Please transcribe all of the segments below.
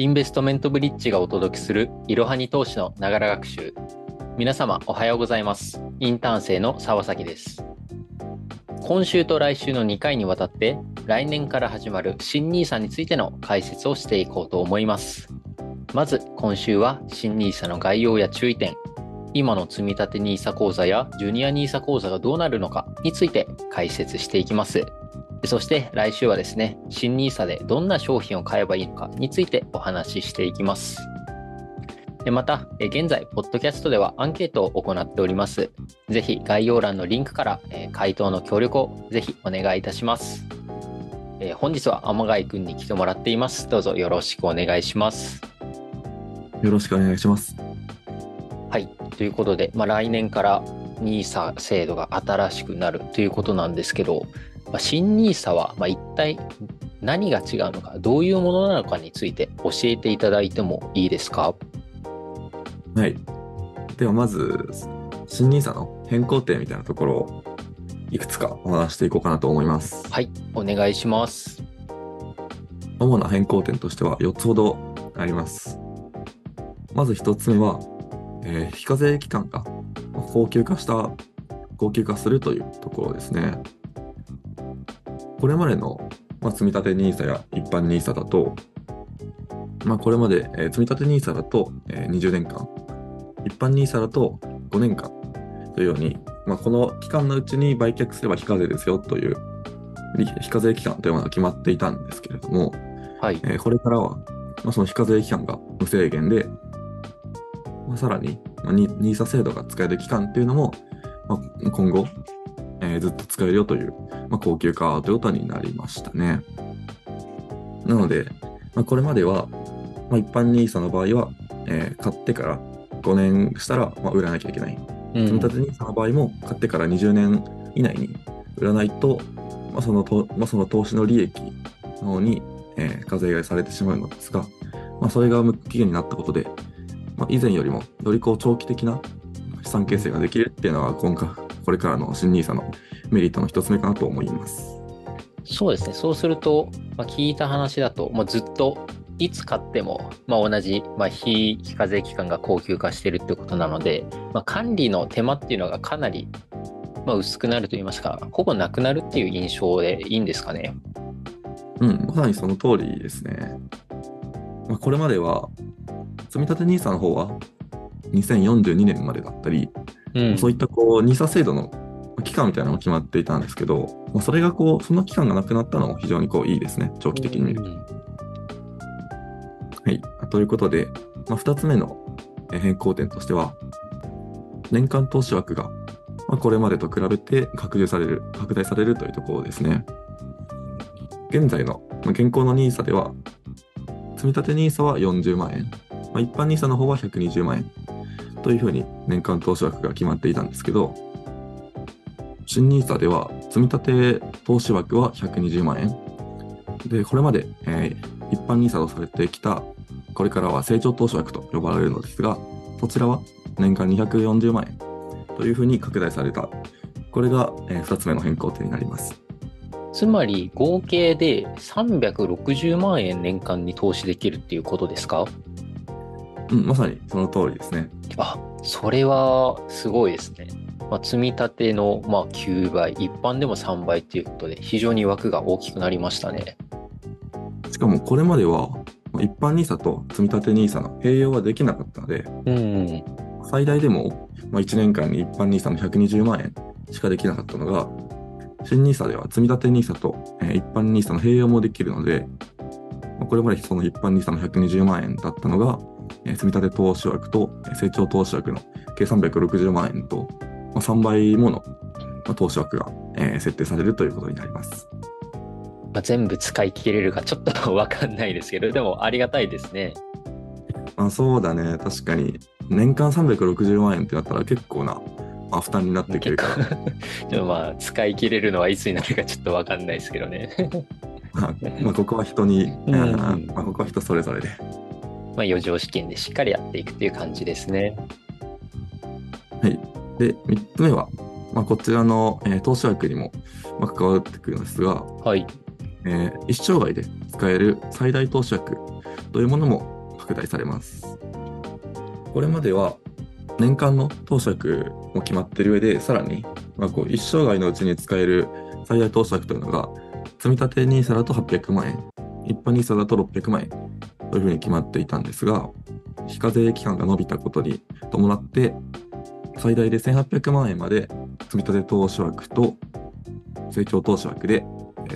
インベストメントブリッジがお届けするいろはに投資のながら学習。皆様おはようございます。インターン生の沢崎です。今週と来週の2回にわたって来年から始まる新 NISA についての解説をしていこうと思います。まず今週は新 NISA の概要や注意点、今の積立 NISA 口座やジュニア NISA 口座がどうなるのかについて解説していきます。そして来週はですね、新 NISA でどんな商品を買えばいいのかについてお話ししていきます。でまた、え現在、ポッドキャストではアンケートを行っております。ぜひ概要欄のリンクから、えー回答の協力をぜひお願いいたします。えー本日は天貝くんに来てもらっています。どうぞよろしくお願いします。よろしくお願いします。はい。ということで、まあ、来年から NISA 制度が新しくなるということなんですけど、まあ、新 NISA はまあ一体何が違うのか、どういうものなのかについて教えていただいてもいいですか？はい。ではまず、新 NISA の変更点みたいなところをいくつかお話していこうかなと思います。はい。お願いします。主な変更点としては4つほどあります。まず1つ目は、えー非課税期間が高級化した、高級化するというところですね。これまでの、まあ、積立 NISA や一般 NISA だと、まあ、これまで、えー積立 NISA だと、えー20年間、一般 NISA だと5年間というように、まあ、この期間のうちに売却すれば非課税ですよという、非課税期間というものが決まっていたんですけれども、はい。えーこれからは、まあ、その非課税期間が無制限で、まあ、さらに、まあ、ニ NISA 制度が使える期間っていうのも、まあ、今後、えーずっと使えるよという、まあ、高級化ということになりましたね。なので、まあ、これまでは、まあ、一般 NISA の場合は、えー買ってから5年したら、まあ、売らなきゃいけない。うん積立 NISA の場合も買ってから20年以内に売らないと、まあ、そのと、まあ、その投資の利益の方に、えー課税がされてしまうのですが、まあ、それが無期限になったことで、まあ、以前よりもよりこう長期的な資産形成ができるっていうのは今回、これからの新 NISA のメリットの一つ目かなと思います。そうですね。そうすると、まあ、聞いた話だと、もうずっといつ買っても、まあ、同じ、まあ、非非課税期間が高級化してるってことなので、まあ、管理の手間っていうのがかなり、まあ、薄くなると言いますか、ほぼなくなるっていう印象でいいんですかね。うん、まさにその通りですね。まあ、これまでは、積立 NISA の方は2042年までだったり、うん。そういったこう、NISA 制度の期間みたいなのが決まっていたんですけど、まあ、それがこう、その期間がなくなったのも非常にこう、いいですね。長期的に見ると。うんはい。ということで、まあ、2つ目のえー変更点としては、年間投資枠が、まあ、これまでと比べて拡充される、拡大されるというところですね。現在の、まあ、現行の NISA では、積立 NISA は40万円、まあ、一般 NISA の方は120万円というふうに年間投資枠が決まっていたんですけど、新 NISA では積立投資枠は120万円。で、これまで、えー一般 NISA とされてきた、これからは成長投資枠と呼ばれるのですが、そちらは年間240万円というふうに拡大された。これが、え2つ目の変更点になります。つまり、合計で360万円年間に投資できるっていうことですか？うん、まさにその通りですね。あ、それはすごいですね。まあ、積み立てのまあ9倍、一般でも3倍ということで、非常に枠が大きくなりましたね。しかもこれまでは、まあ一般 NISA と積立 NISA の併用はできなかったので、うん。最大でも、まあ、1年間に一般 NISA の120万円しかできなかったのが、新 NISA では積立 NISA と、えー一般 NISA の併用もできるので、まあこれまでその一般 NISA の120万円だったのが、えー積立投資枠とえー成長投資枠の計360万円と、まあ、3倍もの、まあ、投資枠が、えー設定されるということになります。まあ、全部使い切れるかちょっと わかんないですけど、でもありがたいですね。まあ、そうだね、確かに。年間360万円ってなったら結構な、まあ、負担になってくるから。でもまあ、使い切れるのはいつになるかちょっとわかんないですけどね。まあ、まあここは人に、うんまあ、ここは人それぞれで。まあ、余剰資金でしっかりやっていくっていう感じですね。はい。で、3つ目は、まあ、こちらの、えー投資枠にも、まあ、関わってくるんですが、はい。えー一生涯で使える最大投資枠というものも拡大されます。これまでは年間の投資額も決まっている上で、さらに、まあ、こう一生涯のうちに使える最大投資額というのが、積立 NISA だと800万円、一般 NISA だと600万円というふうに決まっていたんですが、非課税期間が伸びたことに伴って、最大で1800万円まで積立投資枠と成長投資枠で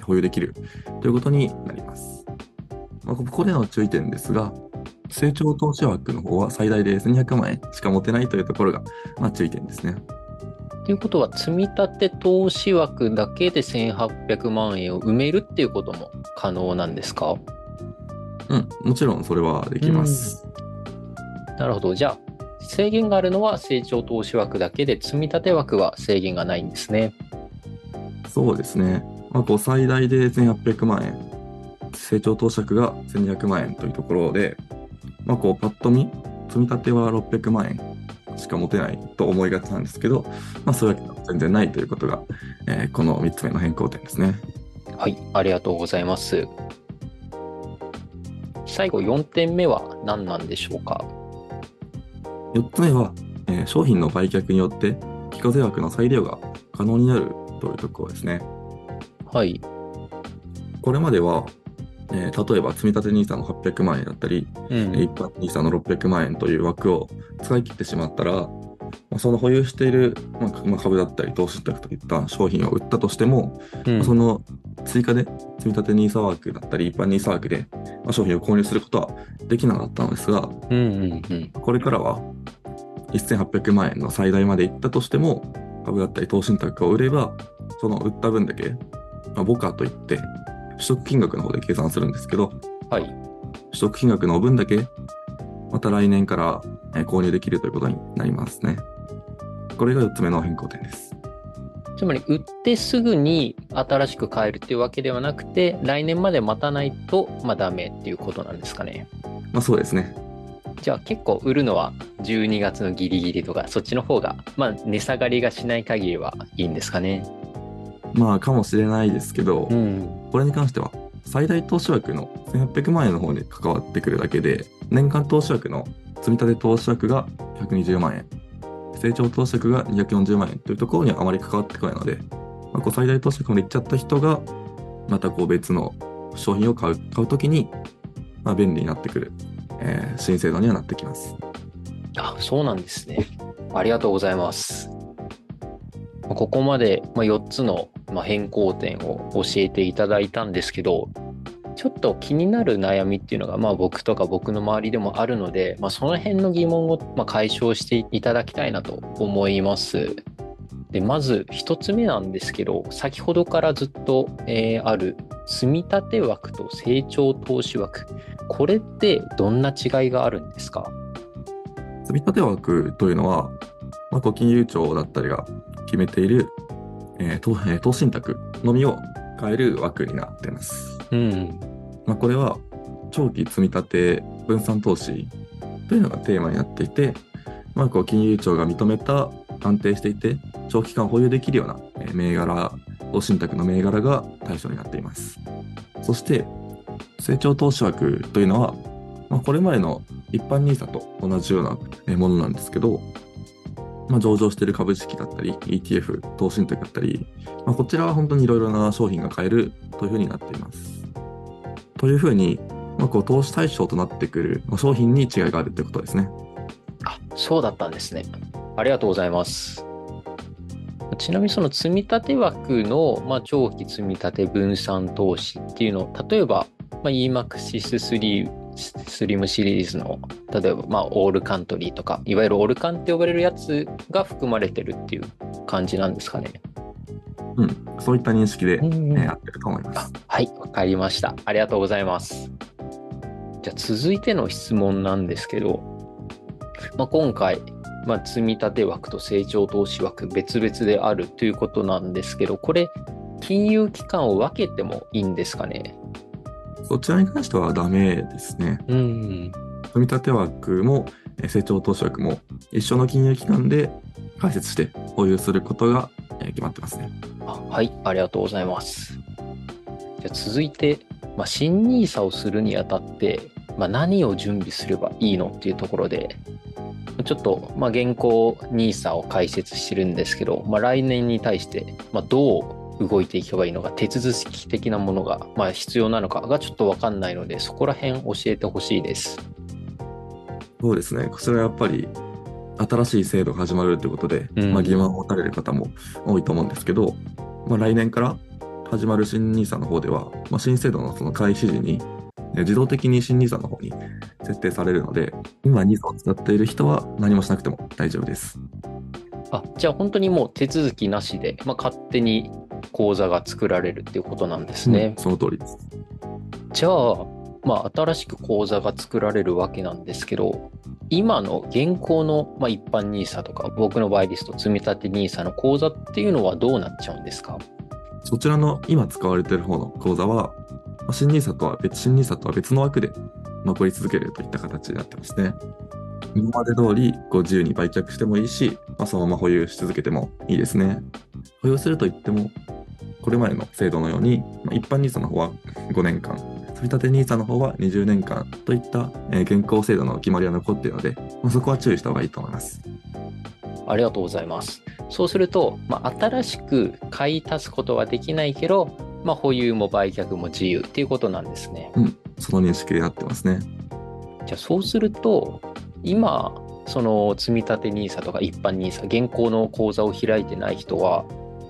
保有できるということになります。まあ、ここでの注意点ですが、成長投資枠の方は最大で1200万円しか持てないというところが、まあ、注意点ですね。ということは、積立投資枠だけで1800万円を埋めるっていうことも可能なんですか？うん、もちろんそれはできます。なるほど。じゃあ、制限があるのは成長投資枠だけで、積み立て枠は制限がないんですね。そうですね。まあ、こう最大で1800万円、成長投資枠が1200万円というところで、まあ、こうパッと見、積み立ては600万円しか持てないと思いがちなんですけど、まあ、そういうわけでは全然ないということが、えーこの3つ目の変更点ですね。はい、ありがとうございます。最後4点目は何なんでしょうか？4つ目は、えー商品の売却によって非課税枠の再利用が可能になるというところですね。はい。これまでは、えー例えば積立 NISA の800万円だったり、うんえー一般 NISA の600万円という枠を使い切ってしまったら、まあその保有している、まあ株だったり投資信託といった商品を売ったとしても、うんまあその追加で積立 NISA 枠だったり一般 NISA 枠で、まあ商品を購入することはできなかったのですが、うんうんうん。これからは1800万円の最大までいったとしても、株だったり投資信託を売れば、その売った分だけ、まあ、ボカといって、取得金額の方で計算するんですけど、はい。取得金額の分だけ、また来年からえー購入できるということになりますね。これが4つ目の変更点です。つまり、売ってすぐに新しく買えるっていうわけではなくて、来年まで待たないと、まあ、ダメっていうことなんですかね。まあそうですね。じゃあ結構売るのは12月のギリギリとか、そっちの方が、まあ、値下がりがしない限りはいいんですかね。まあかもしれないですけど、ん。これに関しては、最大投資枠の1800万円の方に関わってくるだけで、年間投資枠の積立投資枠が120万円、成長投資枠が240万円というところにはあまり関わってこないので、まあ、こう最大投資枠まで行っちゃった人が、またこう別の商品を買う、買うときに、まあ、便利になってくる、えー新制度にはなってきます。あ、そうなんですね。ありがとうございます。ここまでまあ4つのまあ変更点を教えていただいたんですけど、ちょっと気になる悩みっていうのが、まあ、僕とか僕の周りでもあるので、まあ、その辺の疑問をまあ解消していただきたいなと思います。でまず1つ目なんですけど、先ほどからずっと、えーある積立枠と成長投資枠、これってどんな違いがあるんですか？積立枠というのは、まあ、こう金融庁だったりが決めている、えー投資信託のみを買える枠になってます。うん。まあ、これは長期積立分散投資というのがテーマになっていて、まあ、こう金融庁が認めた安定していて長期間保有できるような銘柄投資信託の銘柄が対象になっています。そして成長投資枠というのは、まあ、これまでの一般 NISA と同じようなものなんですけど、まあ、上場している株式だったり ETF 投資信託だったり、まあ、こちらは本当にいろいろな商品が買えるというふうになっています。というふうに、まあ、こう投資対象となってくるまあ商品に違いがあるということですね。あ、そうだったんですね。ありがとうございます。ちなみにその積み立て枠の、まあ、長期積み立て分散投資っていうのを例えば、まあ、EMAXIS スリスリムシリーズの例えば、まあ、オールカントリーとかいわゆるオルカンって呼ばれるやつが含まれてるっていう感じなんですかね。うん、そういった認識で、うんえー合ってると思います。はい、わかりました。ありがとうございます。じゃあ続いての質問なんですけど、まあ、今回、まあ、積み立て枠と成長投資枠別々であるということなんですけど、これ、金融機関を分けてもいいんですかね？そちらに関してはダメですね。うん。積み立て枠もえー成長投資枠も一緒の金融機関で開設して保有することがえー決まってますね。あはい、ありがとうございます。じゃ続いて、まあ、新 NISA をするにあたって、まあ、何を準備すればいいのっていうところで、ちょっと、まあ、現行 NISA を解説してるんですけど、まあ、来年に対して、まあ、どう動いていけばいいのか、手続き的なものが、まあ、必要なのかがちょっとわかんないので、そこら辺教えてほしいです。そうですね。こちらやっぱり新しい制度が始まるということで、うんまあ、疑問を持たれる方も多いと思うんですけど、まあ、来年から始まる新 NISA の方では、まあ、新制度のその開始時にえ自動的に新 NISA の方に設定されるので、今 NISA を使っている人は何もしなくても大丈夫です。あ、じゃあ本当にもう手続きなしで、まあ、勝手に口座が作られるっていうことなんですね。うんその通りです。じゃあ、まあ、新しく口座が作られるわけなんですけど、今の現行の、まあ、一般 NISA とか、僕の場合ですと積立 NISA の口座っていうのはどうなっちゃうんですか？そちらの今使われている方の口座は、新 NISA とは別、新 NISA とは別の枠で残り続けるといった形になってますね。今まで通りこう自由に売却してもいいし、まあ、そのまま保有し続けてもいいですね。保有するといっても、これまでの制度のように、まあ、一般 NISA の方は5年間、積立 NISA の方は20年間といった、えー現行制度の決まりは残っているので、まあ、そこは注意した方がいいと思います。ありがとうございます。そうすると、まあ、新しく買い足すことはできないけど、まあ、保有も売却も自由っていうことなんですね。うん、その認識でなってますね。じゃあそうすると今その積立 NISA とか一般 NISA 現行の口座を開いてない人は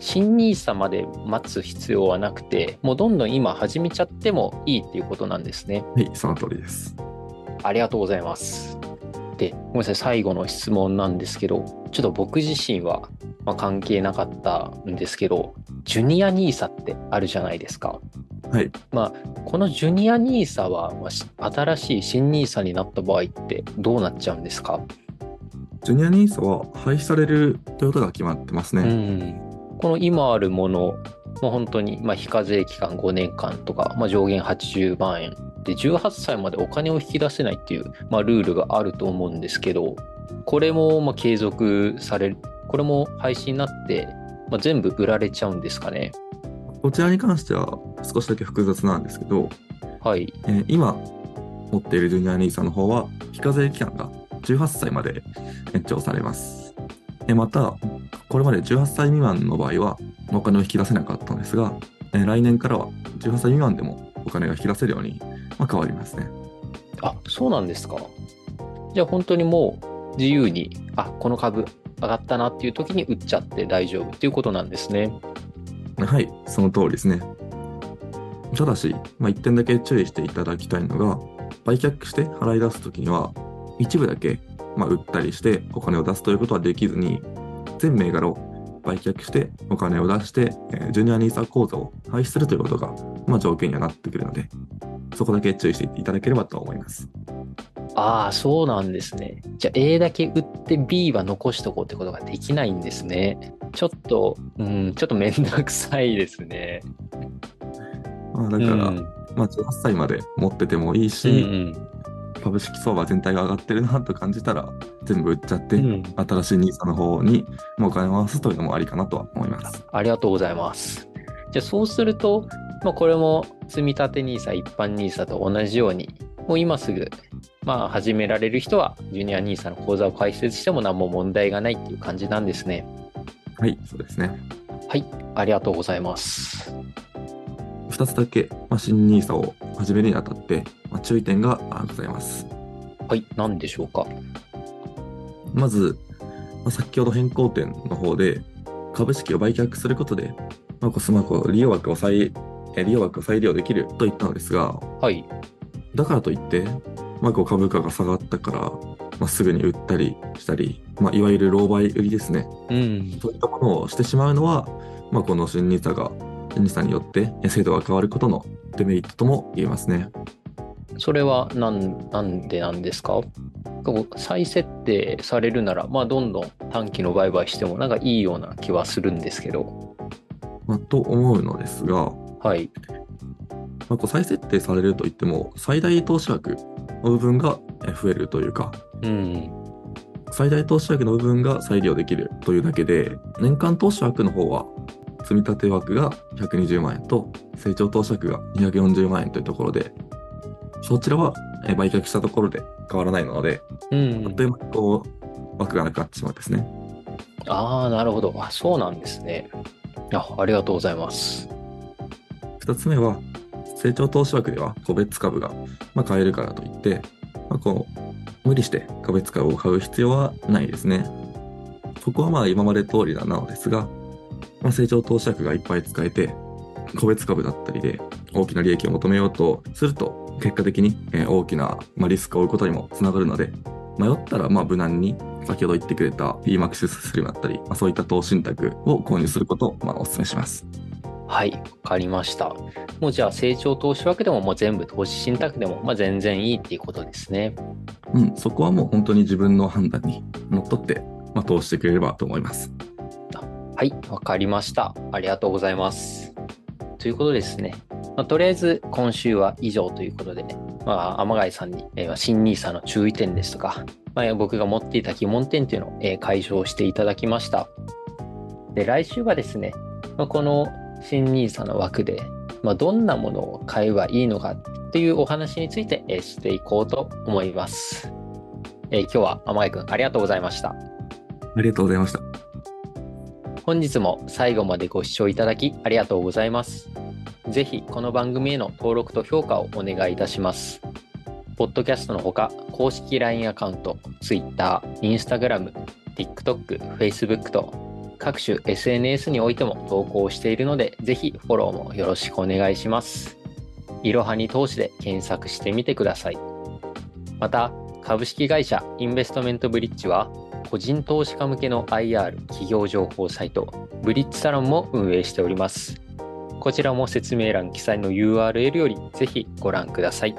新 NISA まで待つ必要はなくてもうどんどん今始めちゃってもいいっていうことなんですね。はい、その通りです。ありがとうございます。でごめんなさい最後の質問なんですけどちょっと僕自身は、まあ、関係なかったんですけどジュニア NISA ってあるじゃないですか。はい。まあ、このジュニア NISA は、まあし新しい新 NISA になった場合ってどうなっちゃうんですか、ジュニア NISA は廃止されるということが決まってますね。うん、この今あるもの、もう本当に、まあ、非課税期間5年間とか、まあ、上限80万円。で18歳までお金を引き出せないっていう、まあ、ルールがあると思うんですけどこれもまあ継続されるこれも廃止になって、まあ、全部売られちゃうんですかね。こちらに関しては少しだけ複雑なんですけど、はい。えー今持っているジュニア NISA の方は非課税期間が18歳まで延長されます。えーまた、これまで18歳未満の場合はお金を引き出せなかったんですが、えー来年からは18歳未満でもお金が引き出せるように、まあ、変わりますね。あそうなんですかじゃあ本当にもう自由にあこの株上がったなっていう時に売っちゃって大丈夫っていうことなんですねはい、その通りですね。ただし、まあ、一点だけ注意していただきたいのが、売却して払い出すときには、一部だけ、まあ、売ったりしてお金を出すということはできずに、全銘柄を売却してお金を出して、えージュニア NISA 口座を廃止するということが、まあ、条件にはなってくるので、そこだけ注意していただければと思います。ああそうなんですね。じゃあ A だけ売って B は残しとこうってことができないんですね。ちょっとうんちょっとめんどくさいですね。まあ、だから、うん。まあ、18歳まで持っててもいいうんし、株式相場全体が上がってるなと感じたら、全部売っちゃって、うんうん新しい NISA の方にもうお金を回すというのもありかなとは思います。ありがとうございます。じゃあそうすると、まあ、これも積立 NISA、一般 NISA と同じように、もう今すぐ、まあ、始められる人は、ジュニア NISA の口座を開設しても何も問題がないっていう感じなんですね。はい、そうですね。はい、ありがとうございます。2つだけ、まあ、新 NISA を始めるにあたって、まあ、注意点があございます。はい、何でしょうか？まず、まあ、先ほど変更点の方で、株式を売却することで、まあ、こうスマホ利用枠を再、え利用枠を再利用できると言ったのですが、はい、だからといって、まあ、こう株価が下がったから、まあ、すぐに売ったりしたり、まあ、いわゆる狼狽売りですね。うん、そういったものをしてしまうのは、まあ、この新 NISA が、新 NISA によってえ制度が変わることのデメリットとも言えますね。それはなんなんでなんですか？再設定されるなら、まあ、どんどん短期の売買してもなんかいいような気はするんですけど。まあ、と思うのですが、はい、まあ、こう再設定されるといっても、最大投資枠の部分がえ増えるというか、うん、最大投資枠の部分が再利用できるというだけで、年間投資枠の方は、積立枠が120万円と、成長投資枠が240万円というところで、そちらはえー売却したところで変わらないので、うんあっという間にこう、枠がなくなってしまうんですね。ああ、なるほど。あ、そうなんですね。あ、ありがとうございます。二つ目は、成長投資枠では個別株が、まあ、買えるからといって、まあ、こう、無理して個別株を買う必要はないですね。ここはまあ今まで通りなのですが、まあ、成長投資枠がいっぱい使えて、個別株だったりで大きな利益を求めようとすると、結果的にえー大きなまあリスクを負うことにもつながるので、迷ったらまあ無難に先ほど言ってくれた PMAX スリムだったり、まあ、そういった投資信託を購入することをまあお勧めします。はい、わかりました。もうじゃあ成長投資枠でももう全部投資信託でもまあ全然いいっていうことですね。うん、そこはもう本当に自分の判断にのっとって、まあ、通してくれればと思います。はい、わかりました。ありがとうございます。ということですね。まあ、とりあえず今週は以上ということで、まあ、天貝さんに、えー新 NISA の注意点ですとか、まあ、僕が持っていた疑問点というのを、えー解消していただきました。で、来週はですね、まあ、この新 NISA の枠で、まあ、どんなものを買えばいいのかっていうお話について、えーしていこうと思います。えー今日は天貝くんありがとうございました。ありがとうございました。本日も最後までご視聴いただきありがとうございます。ぜひこの番組への登録と評価をお願いいたします。ポッドキャストのほか、公式 LINE アカウント、Twitter、Instagram、TikTok、Facebook と各種 SNS においても投稿しているので、ぜひフォローもよろしくお願いします。いろはに投資で検索してみてください。また、株式会社インベストメントブリッジは、個人投資家向けの IR 企業情報サイト、ブリッジサロンも運営しております。こちらも説明欄記載の URL よりぜひご覧ください。